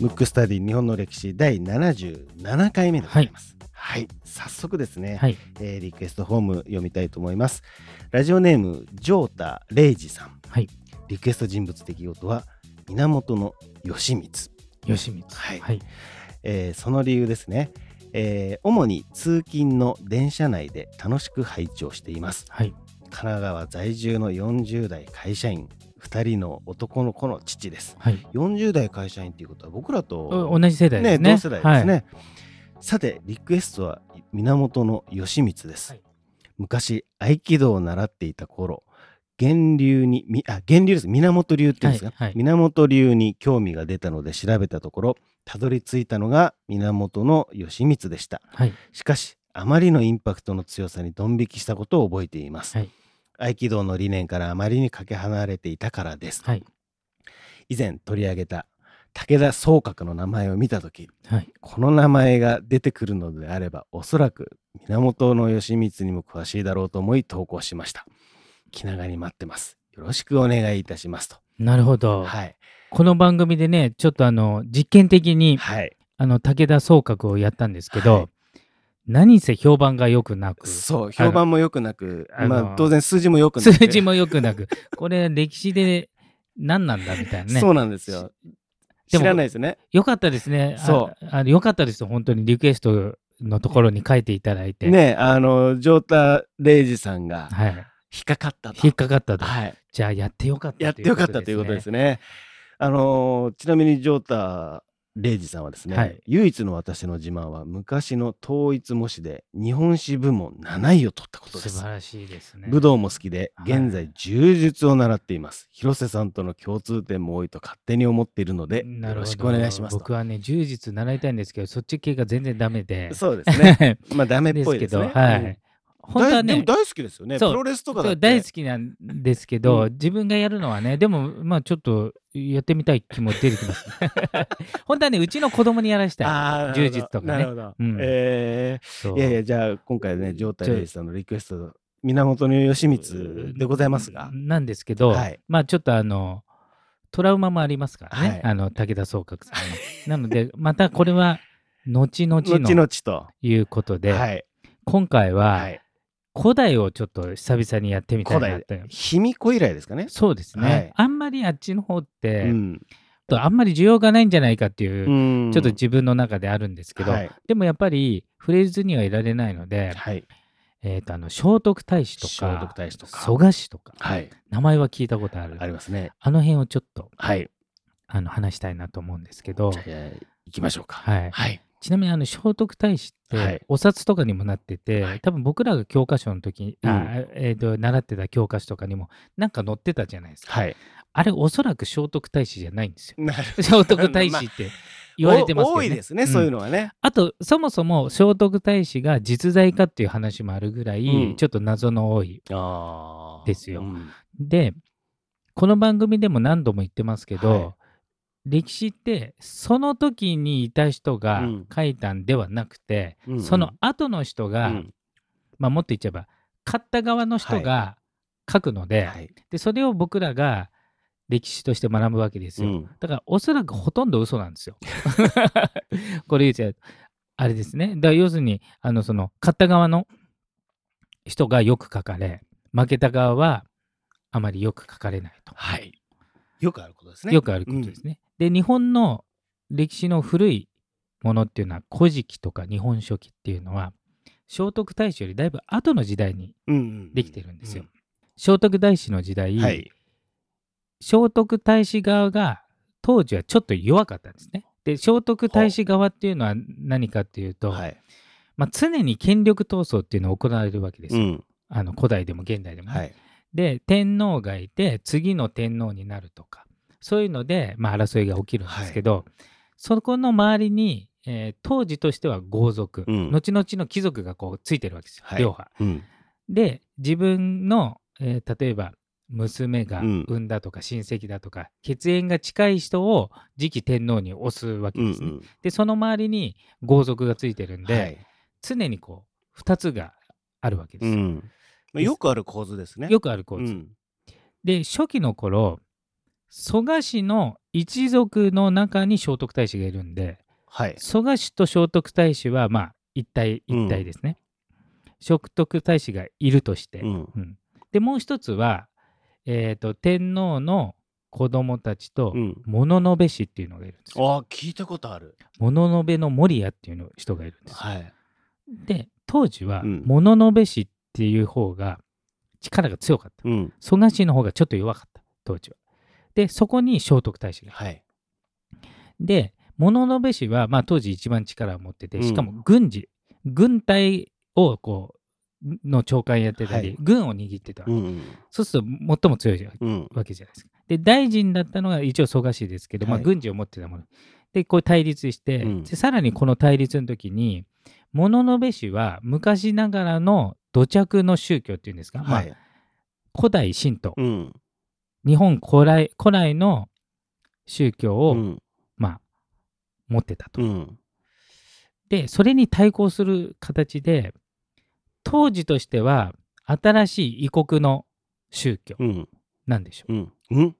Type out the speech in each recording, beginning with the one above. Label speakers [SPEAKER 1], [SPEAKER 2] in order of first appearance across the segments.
[SPEAKER 1] ムックスタディ日本の歴史第77回目でございます。はい、早速ですね、
[SPEAKER 2] はい。
[SPEAKER 1] えーリクエストフォーム読みたいと思います。ラジオネームジョータレイジさん。
[SPEAKER 2] はい。
[SPEAKER 1] リクエスト人物出来事は源義満。
[SPEAKER 2] 吉光。
[SPEAKER 1] はい
[SPEAKER 2] はい。
[SPEAKER 1] えーその理由ですね、えー主に通勤の電車内で楽しく拝聴しています。
[SPEAKER 2] はい。
[SPEAKER 1] 神奈川在住の40代会社員2人の男の子の父です。
[SPEAKER 2] はい。
[SPEAKER 1] 40代会社員ということは僕らと
[SPEAKER 2] お同じ世代ですね。
[SPEAKER 1] 同世代ですね、
[SPEAKER 2] はい。
[SPEAKER 1] さてリクエストは源義満です、
[SPEAKER 2] はい
[SPEAKER 1] 昔合気道を習っていた頃源流にみあ源流です源流っていうんですか、
[SPEAKER 2] はいはい
[SPEAKER 1] 源流に興味が出たので調べたところたどり着いたのが源義満でした
[SPEAKER 2] はい。
[SPEAKER 1] しかしあまりのインパクトの強さにドン引きしたことを覚えています、
[SPEAKER 2] はい
[SPEAKER 1] 合気道の理念からあまりにかけ離れていたからです、
[SPEAKER 2] はい。
[SPEAKER 1] 以前取り上げた武田総閣の名前を見た時
[SPEAKER 2] はい。
[SPEAKER 1] この名前が出てくるのであればおそらく源義満にも詳しいだろうと思い投稿しました。気長に待ってます。よろしくお願いいたしますと。
[SPEAKER 2] なるほど。
[SPEAKER 1] はい。
[SPEAKER 2] この番組でね、ちょっとあの、実験的に、
[SPEAKER 1] はい。
[SPEAKER 2] あの、武田総閣をやったんですけど、
[SPEAKER 1] はい
[SPEAKER 2] 何せ評判が良くなく、
[SPEAKER 1] そう評判も良くなく
[SPEAKER 2] あの
[SPEAKER 1] まあ当然数字も良くなく
[SPEAKER 2] 数字も良くなく、これ歴史で何なんだみたいなね。
[SPEAKER 1] そうなんですよ知らないですね
[SPEAKER 2] よかったですね。
[SPEAKER 1] そう
[SPEAKER 2] あよかったですよ、本当にリクエストのところに書いていただいて。
[SPEAKER 1] ねあのジョータ・レイジさんが
[SPEAKER 2] はい。
[SPEAKER 1] 引っかかったと
[SPEAKER 2] 引っかかったと。
[SPEAKER 1] はい
[SPEAKER 2] じゃあやってよかった
[SPEAKER 1] やってよかったということです
[SPEAKER 2] ね。
[SPEAKER 1] ね。あのーちなみにジョータ・レイジさんはですね、
[SPEAKER 2] はい
[SPEAKER 1] 唯一の私の自慢は昔の統一模試で日本史部門7位を取ったことです
[SPEAKER 2] 素晴。らしいですね。
[SPEAKER 1] 武道も好きで
[SPEAKER 2] はい
[SPEAKER 1] 現在柔術を習っています、広瀬さんとの共通点も多いと勝手に思っているのでよろしくお願いしますと
[SPEAKER 2] 僕はね、柔術習いたいんですけど、そっち系が全然ダメで。
[SPEAKER 1] そうですね まあダメっぽいですね
[SPEAKER 2] けど、はい。
[SPEAKER 1] うん
[SPEAKER 2] 本当はね、
[SPEAKER 1] 大でも大好きですよね。プロレスとか
[SPEAKER 2] 大好きなんですけど、
[SPEAKER 1] う
[SPEAKER 2] 自分がやるのはね、でも、まあちょっとやってみたい気も出てきます、ね。本当はね、うちの子供にやらしたい。
[SPEAKER 1] あー
[SPEAKER 2] 柔術とかね。
[SPEAKER 1] なるほど、
[SPEAKER 2] うん。
[SPEAKER 1] えいやいやじゃあ今回ねジョータ・レイジさんのリクエスト源義満でございますが、
[SPEAKER 2] なんですけど、
[SPEAKER 1] はい。
[SPEAKER 2] まあちょっとあの、トラウマもありますからね、
[SPEAKER 1] はい。
[SPEAKER 2] あの武田総閣さんの。なので、またこれは、後々
[SPEAKER 1] 後
[SPEAKER 2] の
[SPEAKER 1] 々と。
[SPEAKER 2] いうことで、
[SPEAKER 1] はい。
[SPEAKER 2] 今回は、
[SPEAKER 1] はい。
[SPEAKER 2] 古代をちょっと久々にやってみたい
[SPEAKER 1] 古
[SPEAKER 2] なって
[SPEAKER 1] 代。。卑弥呼以来ですかね。
[SPEAKER 2] そうですね、
[SPEAKER 1] はい
[SPEAKER 2] あんまりあっちの方って、
[SPEAKER 1] うん。
[SPEAKER 2] あんまり需要がないんじゃないかっていう、
[SPEAKER 1] うん
[SPEAKER 2] ちょっと自分の中であるんですけど、
[SPEAKER 1] はい。
[SPEAKER 2] でもやっぱり触れずにはいられないので、
[SPEAKER 1] はい。
[SPEAKER 2] えー、とあの聖徳太子と
[SPEAKER 1] 聖
[SPEAKER 2] か
[SPEAKER 1] 徳太子とか
[SPEAKER 2] 蘇我氏とか
[SPEAKER 1] はい。
[SPEAKER 2] 名前は聞いたことある
[SPEAKER 1] ありますね。
[SPEAKER 2] あの辺をちょっと
[SPEAKER 1] はい。
[SPEAKER 2] あの話したいなと思うんですけど
[SPEAKER 1] じゃあ、行きましょうか。
[SPEAKER 2] はい
[SPEAKER 1] はい。
[SPEAKER 2] ちなみにあの聖徳太子って、
[SPEAKER 1] はい。
[SPEAKER 2] お札とかにもなってて、
[SPEAKER 1] はい。
[SPEAKER 2] 多分僕らが教科書の時
[SPEAKER 1] うん。
[SPEAKER 2] えー、と習ってた教科書とかにもなんか載ってたじゃないですか、
[SPEAKER 1] はい。
[SPEAKER 2] あれおそらく聖徳太子じゃないんですよ。聖徳太子って言われてますけど、ね。
[SPEAKER 1] 多いですね、
[SPEAKER 2] ん。
[SPEAKER 1] そういうのはね。
[SPEAKER 2] あとそもそも聖徳太子が実在かっていう話もあるぐらい、
[SPEAKER 1] うん。
[SPEAKER 2] ちょっと謎の多い
[SPEAKER 1] ああ
[SPEAKER 2] ですよ。
[SPEAKER 1] うん。
[SPEAKER 2] でこの番組でも何度も言ってますけど、
[SPEAKER 1] はい
[SPEAKER 2] 歴史ってその時にいた人が
[SPEAKER 1] うん
[SPEAKER 2] 書いたんではなくて、
[SPEAKER 1] うんうん
[SPEAKER 2] その後の人が、
[SPEAKER 1] うん
[SPEAKER 2] まあ、もっと言っちゃえば買った側の人が書くので,、
[SPEAKER 1] はい。
[SPEAKER 2] でそれを僕らが歴史として学ぶわけですよ、
[SPEAKER 1] うん
[SPEAKER 2] だからおそらくほとんど嘘なんですよ。これ言っちゃうあれですねだから要するにあのその買った側の人がよく書かれ負けた側はあまりよく書かれないと。
[SPEAKER 1] はい。よくあることですね。
[SPEAKER 2] よくあることですね。で日本の歴史の古いものっていうのは「古事記」とか「日本書紀」っていうのは聖徳太子よりだいぶ後の時代に
[SPEAKER 1] うんうんうん。
[SPEAKER 2] できてるんですよ。聖徳太子の時代、
[SPEAKER 1] うんはい。
[SPEAKER 2] 聖徳太子側が当時はちょっと弱かったんですね。で聖徳太子側っていうのは何かっていうと、
[SPEAKER 1] はい。
[SPEAKER 2] まあ、常に権力闘争っていうのが行われるわけですよ。
[SPEAKER 1] うん。
[SPEAKER 2] あの古代でも現代でもね、
[SPEAKER 1] はい。
[SPEAKER 2] で天皇がいて次の天皇になるとかそういうので、まあ、争いが起きるんですけど、そこの周りに、えー当時としては豪族、
[SPEAKER 1] うん
[SPEAKER 2] 後々の貴族がこうついてるわけですよ、
[SPEAKER 1] はい
[SPEAKER 2] 両派。
[SPEAKER 1] うん。
[SPEAKER 2] で自分の、えー例えば娘が
[SPEAKER 1] うん
[SPEAKER 2] 産んだとか親戚だとか、血縁が近い人を次期天皇に推すわけですね。
[SPEAKER 1] うんうん。
[SPEAKER 2] でその周りに豪族がついてるんで、
[SPEAKER 1] はい。
[SPEAKER 2] 常にこう2つがあるわけですよ。
[SPEAKER 1] うん。まあよくある構図ですね。
[SPEAKER 2] よくある構図。
[SPEAKER 1] うん
[SPEAKER 2] で初期の頃蘇我氏の一族の中に聖徳太子がいるんで
[SPEAKER 1] はい。
[SPEAKER 2] 蘇我氏と聖徳太子はまあ一体一体ですね、聖徳太子がいるとして、
[SPEAKER 1] うん。
[SPEAKER 2] うんでもう一つは、えー、と天皇の子供たちと
[SPEAKER 1] うん。
[SPEAKER 2] 物部氏っていうのがいるんですよ。
[SPEAKER 1] ああ、聞いたことある。
[SPEAKER 2] 物部の守屋っていうの人がいるんですよ。
[SPEAKER 1] はい。
[SPEAKER 2] で当時は
[SPEAKER 1] うん
[SPEAKER 2] 物部氏っていう方が力が強かった。
[SPEAKER 1] うん。
[SPEAKER 2] 蘇我氏の方がちょっと弱かった当時は。でそこに聖徳太子が。
[SPEAKER 1] はい。
[SPEAKER 2] で物部氏は、まあ、当時一番力を持ってて
[SPEAKER 1] うん
[SPEAKER 2] しかも軍事、軍隊をこうの長官やってたり、
[SPEAKER 1] はい
[SPEAKER 2] 軍を握ってたわけ、
[SPEAKER 1] うん。
[SPEAKER 2] そうすると最も強い
[SPEAKER 1] うん。
[SPEAKER 2] わけじゃないですか。で大臣だったのが一応蘇我氏ですけど、まあ、
[SPEAKER 1] はい
[SPEAKER 2] 軍事を持ってたもの。でこう対立して、
[SPEAKER 1] うん
[SPEAKER 2] でさらにこの対立の時に物部氏は昔ながらの土着の宗教っていうんですか、まあ
[SPEAKER 1] はい。
[SPEAKER 2] 古代神道、
[SPEAKER 1] うん。
[SPEAKER 2] 日本古来古来の宗教を、
[SPEAKER 1] うん。
[SPEAKER 2] まあ、持ってたと。
[SPEAKER 1] うん。
[SPEAKER 2] でそれに対抗する形で当時としては新しい異国の宗教
[SPEAKER 1] うん。
[SPEAKER 2] なんでしょう。
[SPEAKER 1] うん。うん？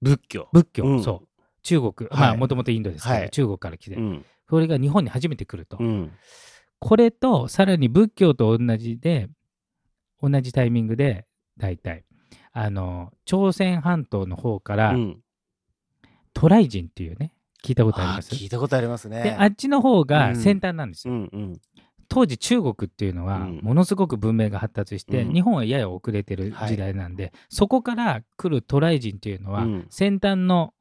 [SPEAKER 1] 仏教。
[SPEAKER 2] 仏教、
[SPEAKER 1] うん
[SPEAKER 2] そう中国、
[SPEAKER 1] はい
[SPEAKER 2] まあもともとインドですけど、
[SPEAKER 1] はい
[SPEAKER 2] 中国から来て、
[SPEAKER 1] うん。
[SPEAKER 2] それが日本に初めて来ると、
[SPEAKER 1] うん。
[SPEAKER 2] これとさらに仏教と同じで同じタイミングで大体あの朝鮮半島の方から、
[SPEAKER 1] うん。
[SPEAKER 2] 渡来人っていうね聞いたことあります？
[SPEAKER 1] 聞いたことありますね。
[SPEAKER 2] であっちの方
[SPEAKER 1] うん
[SPEAKER 2] が先端なんですよ、
[SPEAKER 1] うん。うん。
[SPEAKER 2] 当時中国っていうのは
[SPEAKER 1] うん
[SPEAKER 2] ものすごく文明が発達して、
[SPEAKER 1] うん
[SPEAKER 2] 日本はやや遅れてる時代なんで、そこから来る渡来人っていうのは
[SPEAKER 1] うん
[SPEAKER 2] 先端のえ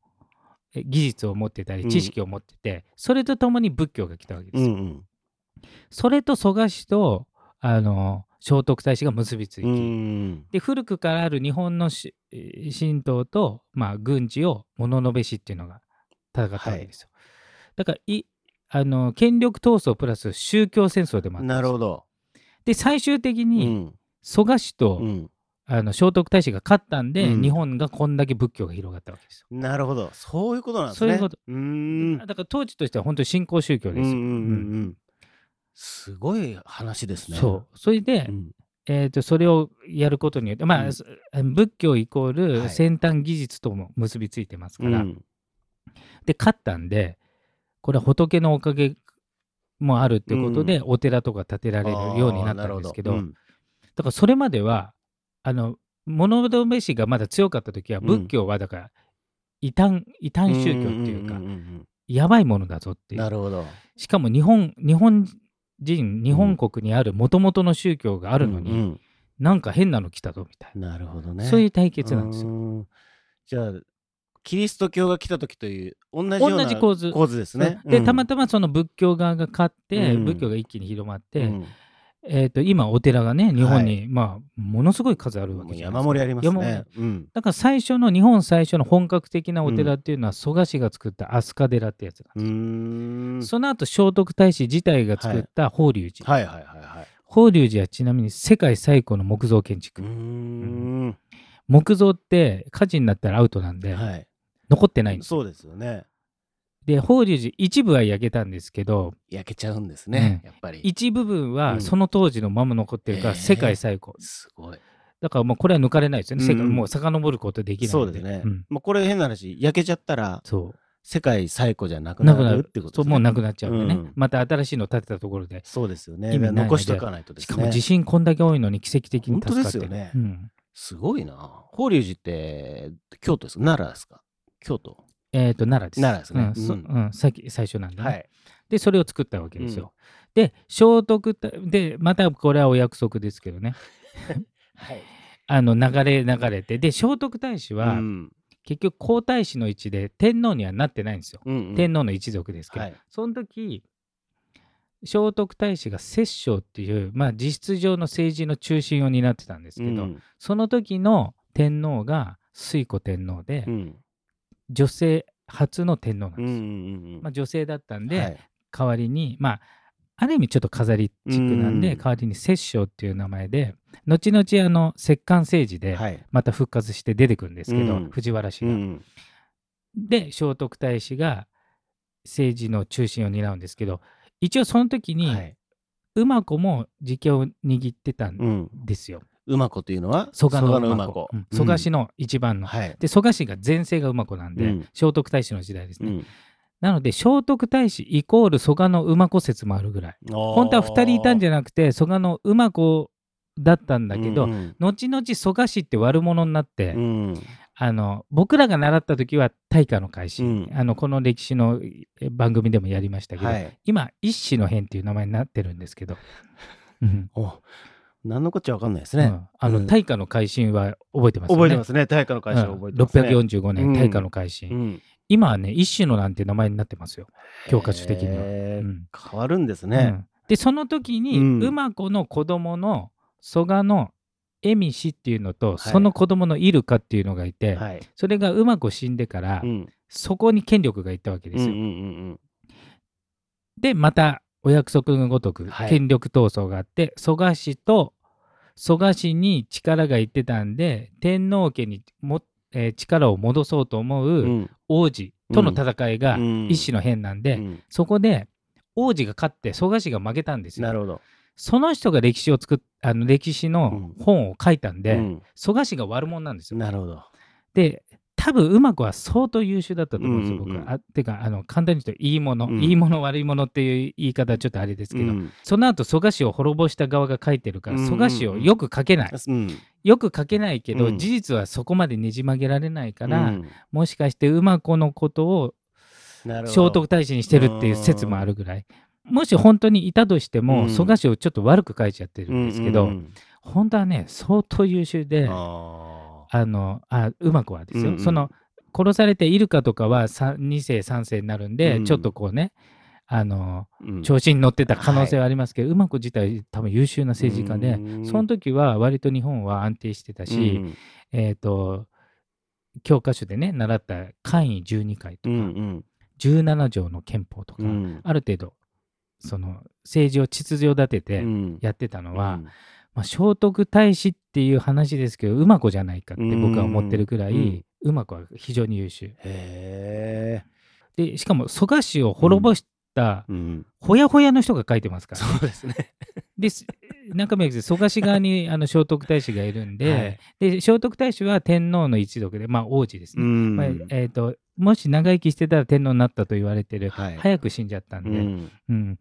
[SPEAKER 2] 技術を持ってた
[SPEAKER 1] うん
[SPEAKER 2] り知識を持ってて、それとともに仏教が来たわけですよ。
[SPEAKER 1] うん。
[SPEAKER 2] それと蘇我氏とあの聖徳太子が結びついて、
[SPEAKER 1] うん。
[SPEAKER 2] で古くからある日本の神道と、まあ、軍事を物部氏っていうのが戦ったわけですよ。だからいあの権力闘争プラス宗教戦争でもあったんですよ
[SPEAKER 1] なるほど。
[SPEAKER 2] で最終的
[SPEAKER 1] う
[SPEAKER 2] に
[SPEAKER 1] ん。
[SPEAKER 2] 蘇我氏と、
[SPEAKER 1] うん。
[SPEAKER 2] あの聖徳太子が勝ったんで、
[SPEAKER 1] うん
[SPEAKER 2] 日本がこんだけ仏教が広がったわけですよ。
[SPEAKER 1] なるほど。そういうことなんですね。
[SPEAKER 2] そういうこと。
[SPEAKER 1] うーん。
[SPEAKER 2] だから当時としては本当に信仰宗教ですよ。
[SPEAKER 1] うんうんうんうん。すごい話ですね。
[SPEAKER 2] そうそれで、
[SPEAKER 1] うん。
[SPEAKER 2] えー、とそれをやることによって、まあ
[SPEAKER 1] うん
[SPEAKER 2] そ仏教イコー
[SPEAKER 1] はい
[SPEAKER 2] ル先端技術とも結びついてますから、
[SPEAKER 1] うん
[SPEAKER 2] で勝ったんでこれは仏のおかげもあるってことで、
[SPEAKER 1] う
[SPEAKER 2] お寺とか建てられるようになったんですけど
[SPEAKER 1] あーなるほ
[SPEAKER 2] だからそれまではあの物部氏がまだ強かった時は
[SPEAKER 1] うん
[SPEAKER 2] 仏教はだから異端異端宗教っていうか、
[SPEAKER 1] んんん
[SPEAKER 2] やばいものだぞっていう
[SPEAKER 1] なるほど。
[SPEAKER 2] しかも日本日本人日本国にあるもともとの宗教があ
[SPEAKER 1] あ
[SPEAKER 2] るのに、なんか変なの来たぞみたい
[SPEAKER 1] なるほど
[SPEAKER 2] な、
[SPEAKER 1] ね。
[SPEAKER 2] そういう対決なんですよ。
[SPEAKER 1] よ。じゃあ、キリスト教が来た時という同じような
[SPEAKER 2] 構図
[SPEAKER 1] 構図ですね。
[SPEAKER 2] で、たま
[SPEAKER 1] た
[SPEAKER 2] たまその仏教側が勝って、
[SPEAKER 1] うん
[SPEAKER 2] 仏教が一気に広まって、
[SPEAKER 1] うん
[SPEAKER 2] えー、と今お寺がね日本に、まあものすごい数あるわ
[SPEAKER 1] もう
[SPEAKER 2] けじゃないですか
[SPEAKER 1] 山盛りあります
[SPEAKER 2] 山
[SPEAKER 1] ね。うん
[SPEAKER 2] だから最初の日本最初の本格的なお寺っていうのは蘇我氏が作った飛鳥寺ってやつなん
[SPEAKER 1] う
[SPEAKER 2] ですよ、
[SPEAKER 1] ーん。
[SPEAKER 2] その後聖徳太子自体が作った法隆寺、
[SPEAKER 1] はいはいはいはい。
[SPEAKER 2] 法隆寺はちなみに世界最古の木造建築、
[SPEAKER 1] うーん。
[SPEAKER 2] 木造って火事になったらアウトなんで、
[SPEAKER 1] はい。
[SPEAKER 2] 残ってないんですよ
[SPEAKER 1] そうですよね。
[SPEAKER 2] で法隆寺一部は焼けたんですけど
[SPEAKER 1] 焼けちゃうんですね。
[SPEAKER 2] うん
[SPEAKER 1] やっぱり。
[SPEAKER 2] 一部分
[SPEAKER 1] うん
[SPEAKER 2] はその当時のまま残ってるから世界最古、
[SPEAKER 1] すごい。
[SPEAKER 2] だからもうこれは抜かれないですよね、世界
[SPEAKER 1] うん
[SPEAKER 2] もう遡ることできない
[SPEAKER 1] そうですね
[SPEAKER 2] ん。
[SPEAKER 1] まあこれ変な話、焼けちゃったら
[SPEAKER 2] そう
[SPEAKER 1] 世界最古じゃなくな
[SPEAKER 2] なくなる
[SPEAKER 1] るってことですね。
[SPEAKER 2] もうなくなっちゃうんでね、
[SPEAKER 1] うん
[SPEAKER 2] また新しいの建てたところで
[SPEAKER 1] そうですよね。残しとかないとですね。
[SPEAKER 2] しかも地震こんだけ多いのに奇跡的に助かって
[SPEAKER 1] 本当ですよね
[SPEAKER 2] うん
[SPEAKER 1] すごいな。法隆寺って京都ですか？奈良ですか？京都。
[SPEAKER 2] えっ、と奈良です。
[SPEAKER 1] 奈良ですね。
[SPEAKER 2] うんさっき最初なんで、ね。
[SPEAKER 1] はい。
[SPEAKER 2] でそれを作ったわけですよ、で聖徳太でまたこれはお約束ですけどね。
[SPEAKER 1] はい。
[SPEAKER 2] あの流れ流れて。で聖徳太子は、
[SPEAKER 1] うん。
[SPEAKER 2] 結局皇太子の位置で天皇にはなってないんですよ、
[SPEAKER 1] うんうん。
[SPEAKER 2] 天皇の一族ですけど、
[SPEAKER 1] はい。
[SPEAKER 2] その時聖徳太子が摂政っていう、まあ、実質上の政治の中心を担ってたんですけど、
[SPEAKER 1] うん。
[SPEAKER 2] その時の天皇が推古天皇で、
[SPEAKER 1] うん
[SPEAKER 2] 女性初の天皇なんですよ、
[SPEAKER 1] うんうんうん
[SPEAKER 2] まあ、女性だったんで、
[SPEAKER 1] はい
[SPEAKER 2] 代わりにまあある意味ちょっと飾りチックなんで、
[SPEAKER 1] うん
[SPEAKER 2] 代わりに摂政っていう名前で後々あの摂関政治で
[SPEAKER 1] はい。
[SPEAKER 2] また復活して出てくるんですけど、
[SPEAKER 1] うん
[SPEAKER 2] 藤原氏が。
[SPEAKER 1] うん
[SPEAKER 2] で聖徳太子が政治の中心を担うんですけど一応その時に
[SPEAKER 1] はい。
[SPEAKER 2] 馬子も実権を握ってたん
[SPEAKER 1] うん。
[SPEAKER 2] ですよ。
[SPEAKER 1] 馬子というのは
[SPEAKER 2] 蘇我の
[SPEAKER 1] 馬
[SPEAKER 2] 馬子うん。蘇我氏の一番の、
[SPEAKER 1] はい。
[SPEAKER 2] で蘇我氏が前世が馬子なんで、
[SPEAKER 1] うん。
[SPEAKER 2] 聖徳太子の時代ですね、
[SPEAKER 1] うん。
[SPEAKER 2] なので聖徳太子イコール蘇我の馬子説もあるぐらい。本当は2人いたんじ
[SPEAKER 1] ゃ
[SPEAKER 2] ゃなくて蘇我の馬子だったんだけど、
[SPEAKER 1] うん
[SPEAKER 2] 後々蘇我氏って悪者になって、
[SPEAKER 1] うん。
[SPEAKER 2] あの僕らが習った時は大化の改新、
[SPEAKER 1] うん。
[SPEAKER 2] あのこの歴史のえ番組でもやりましたけど、
[SPEAKER 1] はい。
[SPEAKER 2] 今一子の変っていう名前になってるんですけど、うん。
[SPEAKER 1] お何のこっちゃわかんないですね。
[SPEAKER 2] うんあの
[SPEAKER 1] うん
[SPEAKER 2] 大化の改新は覚えてますよね。
[SPEAKER 1] 覚えてますね。大化の会社覚えてますね。
[SPEAKER 2] 645年、
[SPEAKER 1] うん
[SPEAKER 2] 大化の改新、
[SPEAKER 1] うん
[SPEAKER 2] 今はね一子のなんて名前になってますよ教科書的には。
[SPEAKER 1] 変わるんです
[SPEAKER 2] う
[SPEAKER 1] ね。
[SPEAKER 2] んでその時に、
[SPEAKER 1] うん
[SPEAKER 2] 馬子の子供の蘇我の恵美氏っていうのと、
[SPEAKER 1] い
[SPEAKER 2] その子供のイルカっていうのがいて、
[SPEAKER 1] はい。
[SPEAKER 2] それが馬子死んでから、
[SPEAKER 1] うん
[SPEAKER 2] そこに権力がいったわけですよ。
[SPEAKER 1] うんうんうん
[SPEAKER 2] でまたお約束のごとく
[SPEAKER 1] はい
[SPEAKER 2] 権力闘争があって、蘇我氏と蘇我氏に力がいってたんで天皇家にも、えー力を戻そうと思
[SPEAKER 1] う
[SPEAKER 2] うん王子との戦いが
[SPEAKER 1] うん
[SPEAKER 2] 一種の変なんで、
[SPEAKER 1] うん
[SPEAKER 2] そこで王子が勝って蘇我氏が負けたんですよ。
[SPEAKER 1] なるほど。
[SPEAKER 2] その人が歴史を作っあの歴史の本を書いたんで、
[SPEAKER 1] うん
[SPEAKER 2] 蘇我氏が悪者なんですよ。
[SPEAKER 1] なるほど。
[SPEAKER 2] で多分うまくは相当優秀だったと思うんですよ、
[SPEAKER 1] うんうんうん。
[SPEAKER 2] 僕は。あてかあの簡単に言うといいもの、
[SPEAKER 1] うん。
[SPEAKER 2] いいもの悪いものっていう言い方はちょっとあれですけど、
[SPEAKER 1] うん。
[SPEAKER 2] その後蘇我氏を滅ぼした側が書いてるから
[SPEAKER 1] うんうんうん。
[SPEAKER 2] 蘇我氏をよく書けない、
[SPEAKER 1] うん。
[SPEAKER 2] よく書けないけど、
[SPEAKER 1] うん。
[SPEAKER 2] 事実はそこまでねじ曲げられないから、
[SPEAKER 1] うん。
[SPEAKER 2] もしかして馬子のことを聖徳太子にしてるっていう説もあるぐらい。もし本当にいたとしても、
[SPEAKER 1] うん。
[SPEAKER 2] 蘇我氏をちょっと悪く書いちゃってるんですけど、本当はね相当優秀
[SPEAKER 1] うん
[SPEAKER 2] で
[SPEAKER 1] あ
[SPEAKER 2] あのあ馬子はですよ、
[SPEAKER 1] うんうん。
[SPEAKER 2] その殺されてイルカとかは2世3世になるんで、
[SPEAKER 1] うん。
[SPEAKER 2] ちょっとこうねあの
[SPEAKER 1] ーうん。
[SPEAKER 2] 調子に乗ってた可能性はありますけど、馬子自体多分優秀な政治家で、
[SPEAKER 1] うん。
[SPEAKER 2] その時は割と日本は安定してたし、
[SPEAKER 1] うん
[SPEAKER 2] えっ、と教科書でね習った簡位12回と
[SPEAKER 1] う
[SPEAKER 2] か、
[SPEAKER 1] ん。
[SPEAKER 2] 17条の憲法とか、
[SPEAKER 1] うん。
[SPEAKER 2] ある程度その政治を秩序立てて
[SPEAKER 1] うん。
[SPEAKER 2] やってたのは、
[SPEAKER 1] うん
[SPEAKER 2] まあ、聖徳太子っていう話ですけど馬子じゃないかって僕は思ってるくらい、
[SPEAKER 1] うん。
[SPEAKER 2] 馬子は非常に優秀。
[SPEAKER 1] へ
[SPEAKER 2] でしかも蘇我氏を滅ぼしたほやほやの人が書いてますから、
[SPEAKER 1] そうですね。
[SPEAKER 2] です中身は蘇我氏側に あの聖徳太子がいるんで,、
[SPEAKER 1] はい。
[SPEAKER 2] で聖徳太子は天皇の一族で、まあ、王子ですね、
[SPEAKER 1] ん。
[SPEAKER 2] まあえー、ともし長生きしてたら天皇になったと言われてる、
[SPEAKER 1] はい。
[SPEAKER 2] 早く死んじゃったんで、
[SPEAKER 1] うん。
[SPEAKER 2] うん、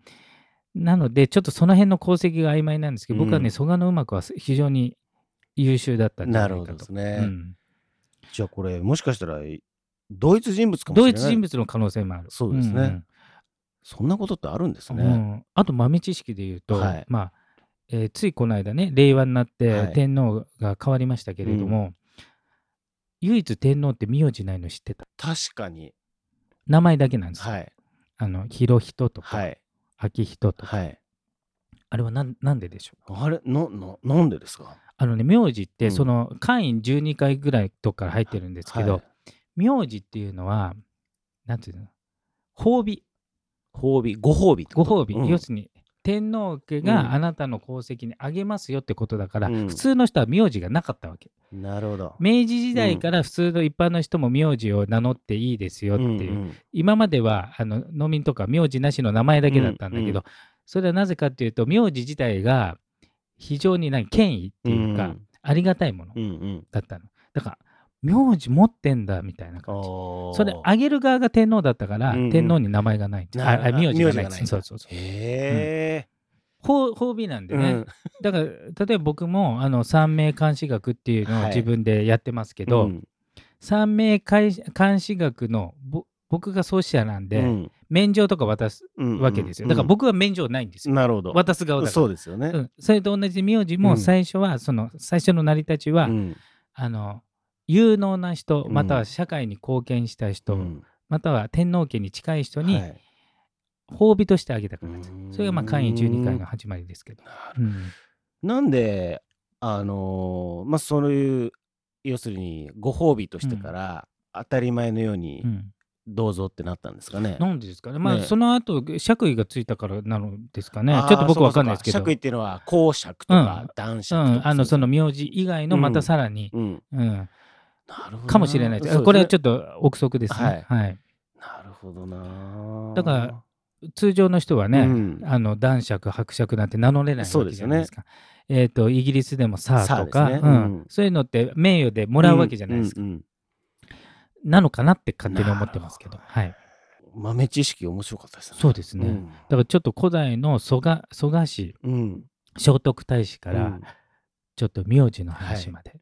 [SPEAKER 2] なので、ちょっとその辺の功績が曖昧なんですけど、僕はね、
[SPEAKER 1] うん
[SPEAKER 2] 蘇我の馬子は非常に優秀だったんじゃ
[SPEAKER 1] なるほ
[SPEAKER 2] ないかと。
[SPEAKER 1] どですね。
[SPEAKER 2] うん
[SPEAKER 1] じゃあこれもしかしたら同一人物かもしれない。
[SPEAKER 2] 同一人物の可能性もある。
[SPEAKER 1] そうですねそんなことってあるんです
[SPEAKER 2] うん
[SPEAKER 1] ね。
[SPEAKER 2] うんあと豆知識で言うと、
[SPEAKER 1] はい
[SPEAKER 2] まあえーついこの間ね、令和になって、
[SPEAKER 1] はい
[SPEAKER 2] 天皇が変わりましたけれども、唯一天皇って名字ないの知ってた？
[SPEAKER 1] 確かに。
[SPEAKER 2] 名前だけなんですよ。
[SPEAKER 1] はい。
[SPEAKER 2] あの広人とか、
[SPEAKER 1] はい。
[SPEAKER 2] 昭人とか、
[SPEAKER 1] はい。
[SPEAKER 2] あれはなんなんででしょう
[SPEAKER 1] あれののなんでですか？
[SPEAKER 2] あのね、名字って、
[SPEAKER 1] うん。
[SPEAKER 2] その、会員12回ぐらいとこから入ってるんですけど、
[SPEAKER 1] はい。
[SPEAKER 2] 名字っていうのは、なんていうの？褒美、
[SPEAKER 1] 褒美、ご褒美。
[SPEAKER 2] ご褒美、
[SPEAKER 1] うん。
[SPEAKER 2] 要するに、天皇家
[SPEAKER 1] うん
[SPEAKER 2] があなたの功績にあげますよってことだから、
[SPEAKER 1] うん
[SPEAKER 2] 普通の人は名字がなかったわけ。
[SPEAKER 1] なるほど。
[SPEAKER 2] 明治時代から普通の一般の人も名字を名乗っていいですよっていう。
[SPEAKER 1] んん
[SPEAKER 2] 今まではあの農民とか名字なしの名前だけだったんだけど、
[SPEAKER 1] うんうん
[SPEAKER 2] それはなぜかっていうと名字自体が非常に何権威っていうか、
[SPEAKER 1] うん
[SPEAKER 2] ありがたいもの。だったの。だから名字持ってんだみたいな感じ。
[SPEAKER 1] そ
[SPEAKER 2] それあげる側が天皇だったから、
[SPEAKER 1] うんうん
[SPEAKER 2] 天皇に名前がないああ名字がない。そうそうそう。
[SPEAKER 1] へえ。
[SPEAKER 2] 褒褒美なんでね、
[SPEAKER 1] うん
[SPEAKER 2] だから例えば僕もあの三名監視学っていうのを
[SPEAKER 1] はい
[SPEAKER 2] 自分でやってますけど、
[SPEAKER 1] うん
[SPEAKER 2] 三名監視学のぼ僕が創始者なんで、
[SPEAKER 1] うん
[SPEAKER 2] 免状とか渡す
[SPEAKER 1] うん
[SPEAKER 2] わけですよ。だから僕は免状ないんですよ。
[SPEAKER 1] なるほど。
[SPEAKER 2] 渡す側だから。
[SPEAKER 1] そうですよね。
[SPEAKER 2] うん、それと同じで名字も
[SPEAKER 1] うん
[SPEAKER 2] 最初は、その最初の成り立ちは、
[SPEAKER 1] うん
[SPEAKER 2] あの有能な人
[SPEAKER 1] うん。
[SPEAKER 2] または社会に貢献した人、
[SPEAKER 1] うん。
[SPEAKER 2] または天皇家に近い人に
[SPEAKER 1] はい。
[SPEAKER 2] 褒美としてあげたからです、
[SPEAKER 1] う。ん。
[SPEAKER 2] それがまあ簡易12回の始まりですけど、うん。
[SPEAKER 1] なんで、あのーまあ、そういう、要するに、ご褒美としてから、当たり前のように
[SPEAKER 2] う、ん。
[SPEAKER 1] どうぞってなったんですかね。
[SPEAKER 2] なんでですかね。まあ
[SPEAKER 1] ね。
[SPEAKER 2] その後爵位がついたからなのですかね。ちょっと僕わかんないですけど。
[SPEAKER 1] 爵位っていうのは、公爵とか男
[SPEAKER 2] う
[SPEAKER 1] 爵とか。
[SPEAKER 2] ん、あのその名字以外の
[SPEAKER 1] うん。
[SPEAKER 2] またさらに、
[SPEAKER 1] うん。
[SPEAKER 2] うん。かもしれない。です
[SPEAKER 1] そう
[SPEAKER 2] これはち
[SPEAKER 1] ょっ
[SPEAKER 2] と憶測ですね、
[SPEAKER 1] はい。
[SPEAKER 2] はい。
[SPEAKER 1] なるほどな。
[SPEAKER 2] だから通常の人はね、
[SPEAKER 1] うん。
[SPEAKER 2] あの男爵伯爵なんて名乗れないわけ
[SPEAKER 1] そうですよね
[SPEAKER 2] じゃないですか。えー、とイギリスでもサーとか、
[SPEAKER 1] ね。
[SPEAKER 2] うん。
[SPEAKER 1] うん。
[SPEAKER 2] そういうのって名誉でもらうわけじゃないですか、
[SPEAKER 1] うんうん
[SPEAKER 2] なのかなって勝手に思ってますけど。
[SPEAKER 1] なるほ
[SPEAKER 2] はい。
[SPEAKER 1] うん豆知識面白かったですね。
[SPEAKER 2] そうですね、
[SPEAKER 1] うん。
[SPEAKER 2] だからちょっと古代の蘇我蘇我氏
[SPEAKER 1] うん。
[SPEAKER 2] 聖徳太子から
[SPEAKER 1] うん。
[SPEAKER 2] ちょっ名字の話まで、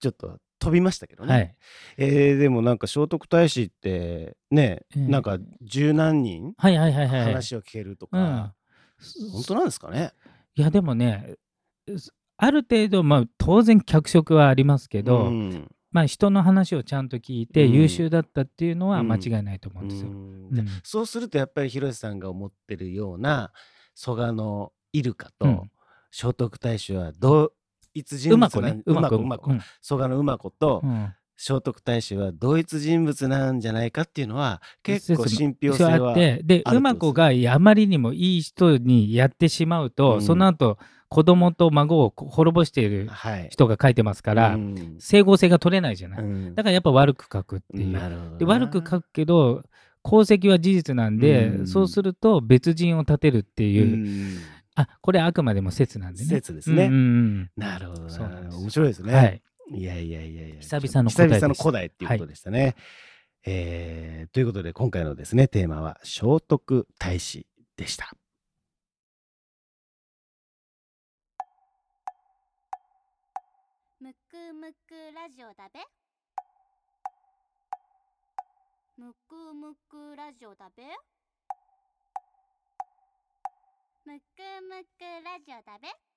[SPEAKER 1] ちょっと飛びましたけどね。
[SPEAKER 2] はい。
[SPEAKER 1] えーでもなんか聖徳太子ってね、
[SPEAKER 2] ええ。
[SPEAKER 1] なんか十何人話を聞けるとか、
[SPEAKER 2] うん。
[SPEAKER 1] 本当なんですかね？
[SPEAKER 2] いやでもねすある程度まあ当然脚色はありますけど、
[SPEAKER 1] うん。
[SPEAKER 2] まあ人の話をちゃんと聞いて
[SPEAKER 1] うん。
[SPEAKER 2] 優秀だったっていうのは
[SPEAKER 1] うん。
[SPEAKER 2] 間違いないと思うんですよ。
[SPEAKER 1] うん。
[SPEAKER 2] うん。
[SPEAKER 1] そうするとやっぱり広瀬さんが思ってるような蘇我のイルカと、
[SPEAKER 2] うん。
[SPEAKER 1] 聖徳太子は同一人物
[SPEAKER 2] 馬子ね
[SPEAKER 1] 馬
[SPEAKER 2] 馬子
[SPEAKER 1] 子馬子
[SPEAKER 2] うん。
[SPEAKER 1] 蘇我の馬子と、
[SPEAKER 2] うん。
[SPEAKER 1] 聖徳太子は同一人物なんじゃないかっていうのは結構
[SPEAKER 2] 説
[SPEAKER 1] 信憑性は
[SPEAKER 2] あってで
[SPEAKER 1] あるってことですね
[SPEAKER 2] 馬子があまりにもいい人にやってしまうと、
[SPEAKER 1] うん。
[SPEAKER 2] その後子供と孫を滅ぼしている
[SPEAKER 1] はい。
[SPEAKER 2] 人が書いてますから、
[SPEAKER 1] うん。
[SPEAKER 2] 整合性が取れないじゃない、
[SPEAKER 1] うん。
[SPEAKER 2] だからやっぱ悪く書くっていう。で悪く書くけど功績は事実なんで、
[SPEAKER 1] うん。
[SPEAKER 2] そうすると別人を立てるっていう、
[SPEAKER 1] うん
[SPEAKER 2] あこれあくまでも説なんでね。
[SPEAKER 1] 説ですね。
[SPEAKER 2] うんうん
[SPEAKER 1] なるほど。
[SPEAKER 2] そうなんです。
[SPEAKER 1] 面白いですね、
[SPEAKER 2] うんはい、
[SPEAKER 1] いやいやいやいや。
[SPEAKER 2] 久々の古代です。
[SPEAKER 1] 久々の古代っていうことでしたね、えーということで今回のですねテーマは聖徳太子でした。
[SPEAKER 3] むくむくラジオだべ。むくむくラジオだべむくむくラジオだべ。